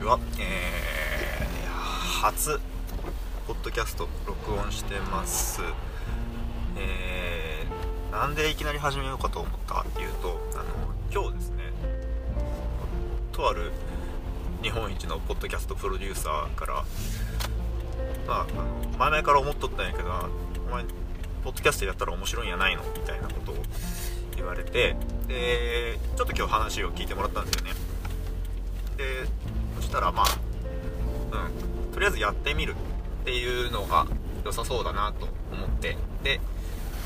ちは、えー、初ポッドキャスト録音してます。えー、なんでいきなり始めようかと思ったかっていうとあの今日ですねとある日本一のポッドキャストプロデューサーからまあの前々から思っとったんやけどお前ポッドキャストやったら面白いんやないの？みたいなことを言われてでちょっと今日話を聞いてもらったんですよね。でしたらまあうんとりあえずやってみるっていうのが良さそうだなと思ってで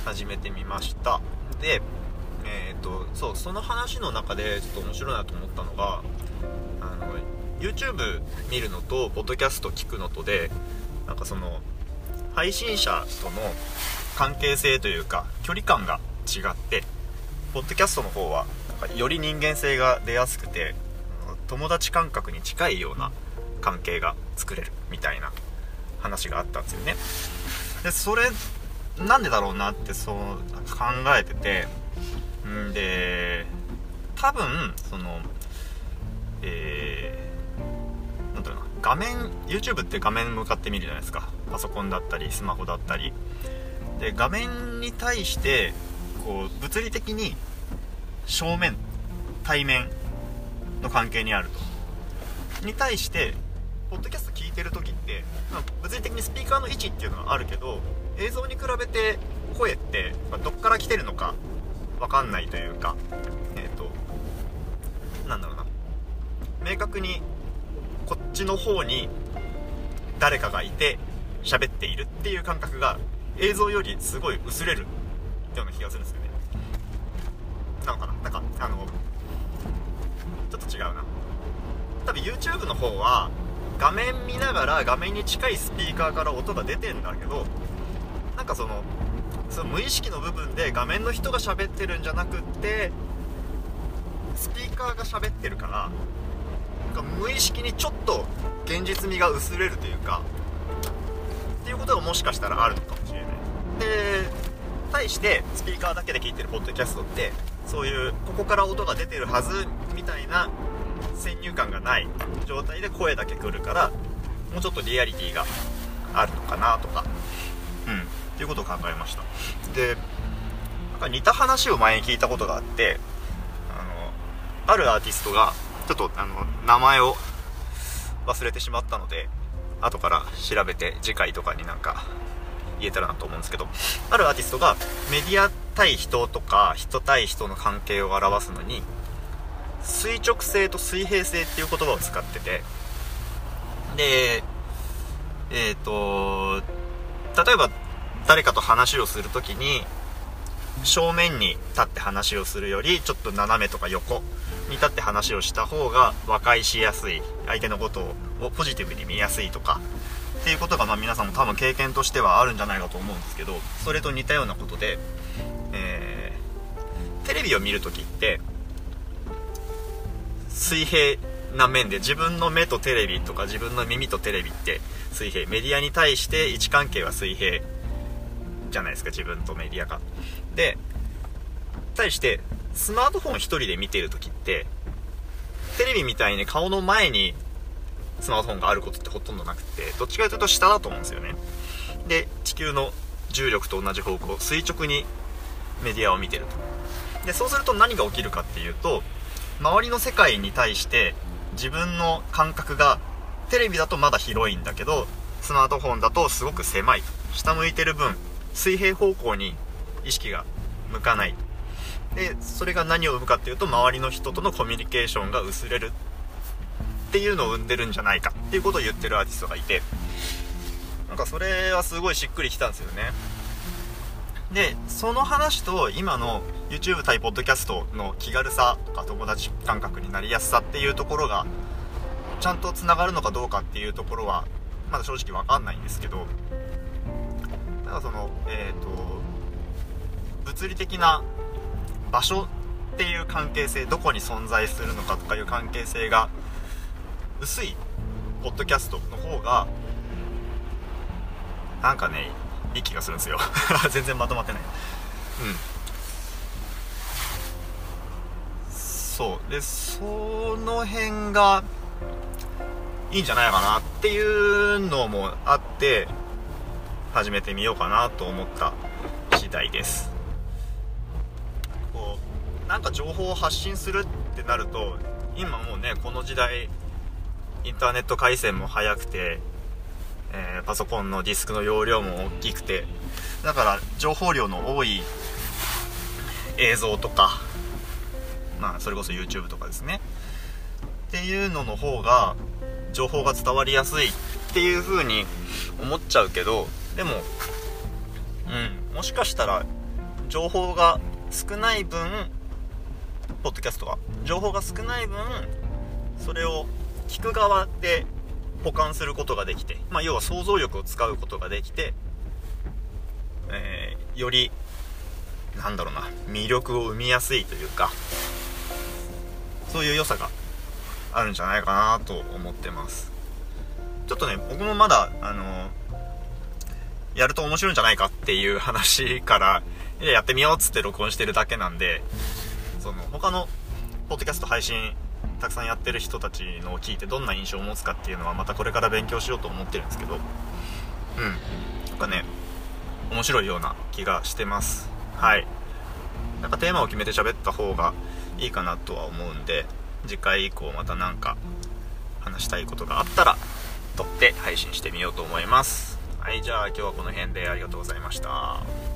始めてみました。でえっ、ー、とそうその話の中でちょっと面白いなと思ったのがあの YouTube 見るのとポッドキャスト聞くのとでなんかその配信者との関係性というか距離感が違ってポッドキャストの方はなんかより人間性が出やすくて友達感覚に近いような関係が作れるみたいな話があったんですよね。でそれなんでだろうなってそう考えててんで多分そのえー、なんだろうな画面 YouTube って画面向かって見るじゃないですか。パソコンだったりスマホだったり。で画面に対してこう物理的に正面対面の関係にあると。に対してポッドキャスト聞いてる時って、まあ、物理的にスピーカーの位置っていうのはあるけど映像に比べて声って、まあ、どっから来てるのか分かんないというかえっ、ー、となんだろうな。明確にこっちの方に誰かがいて喋っているっていう感覚が映像よりすごい薄れるような気がするんですよねなのかななんかあのちょっと違うな多の方は画面見ながら画面に近いスピーカーから音が出てんだけどなんかそのその無意識の部分で画面の人が喋ってるんじゃなくってスピーカーが喋ってるからなんか無意識にちょっと現実味が薄れるというかっていうことがもしかしたらあるのかもしれない。で対してスピーカーだけで聞いてるポッドキャストってそういうここから音が出てるはずみたいな先入観がない状態で声だけ来るからもうちょっとリアリティがあるのかなとか。うん。っていうことを考えました。でなんか似た話を前に聞いたことがあってあのあるアーティストがちょっとあの名前を忘れてしまったので後から調べて次回とかになんか言えたらなと思うんですけどあるアーティストがメディア対人とか人対人の関係を表すのに垂直性と水平性っていう言葉を使ってて。でえっ、ー、と例えば誰かと話をする時に正面に立って話をするよりちょっと斜めとか横に立って話をした方が和解しやすい相手のことをポジティブに見やすいとかっていうことがまあ皆さんも多分経験としてはあるんじゃないかと思うんですけどそれと似たようなことで、えー、テレビを見る時って水平な面で自分の目とテレビとか自分の耳とテレビって水平メディアに対して位置関係は水平じゃないですか自分とメディアが。で対してスマートフォン1人で見てる時ってテレビみたいに顔の前にスマートフォンがあることってほとんどなくてどっちかというと下だと思うんですよね。で地球の重力と同じ方向垂直にメディアを見てると。でそうすると何が起きるかっていうと周りの世界に対して自分の感覚がテレビだとまだ広いんだけどスマートフォンだとすごく狭い下向いてる分水平方向に意識が向かない。でそれが何を生むかっていうと周りの人とのコミュニケーションが薄れる。っていうのを生んでるんじゃないか。っていうことを言ってるアーティストがいて。なんかそれはすごいしっくりきたんですよね。でその話と今の YouTube 対ポッドキャストの気軽さとか友達感覚になりやすさっていうところがちゃんとつながるのかどうかっていうところはまだ正直わかんないんですけどなんかそのえっ、ー、と物理的な場所っていう関係性どこに存在するのかとかいう関係性が薄いポッドキャストの方がなんかねいい気がするんですよ。全然まとまってない。うん。そう。でその辺がいいんじゃないかなっていうのもあって始めてみようかなと思った次第です。こうなんか情報を発信するってなると今もうねこの時代インターネット回線も速くて、えー、パソコンのディスクの容量も大きくてだから情報量の多い映像とかまあそれこそ YouTube とかですね。っていうのの方が情報が伝わりやすいっていう風に思っちゃうけどでもうんもしかしたら情報が少ない分ポッドキャストは情報が少ない分それを聞く側で保管することができて、まあ、要は想像力を使うことができて、えー、よりなんだろうな魅力を生みやすいというかそういう良さがあるんじゃないかなと思ってます。ちょっとね僕もまだあのやると面白いんじゃないかっていう話からやってみようっつって録音してるだけなんでその他のポッドキャスト配信たくさんやってる人たちのを聞いてどんな印象を持つかっていうのはまたこれから勉強しようと思ってるんですけど。うん。なんかね面白いような気がしてます。はい。なんかテーマを決めて喋った方がいいかなとは思うんで次回以降また何か話したいことがあったら撮って配信してみようと思います。はいじゃあ今日はこの辺でありがとうございました。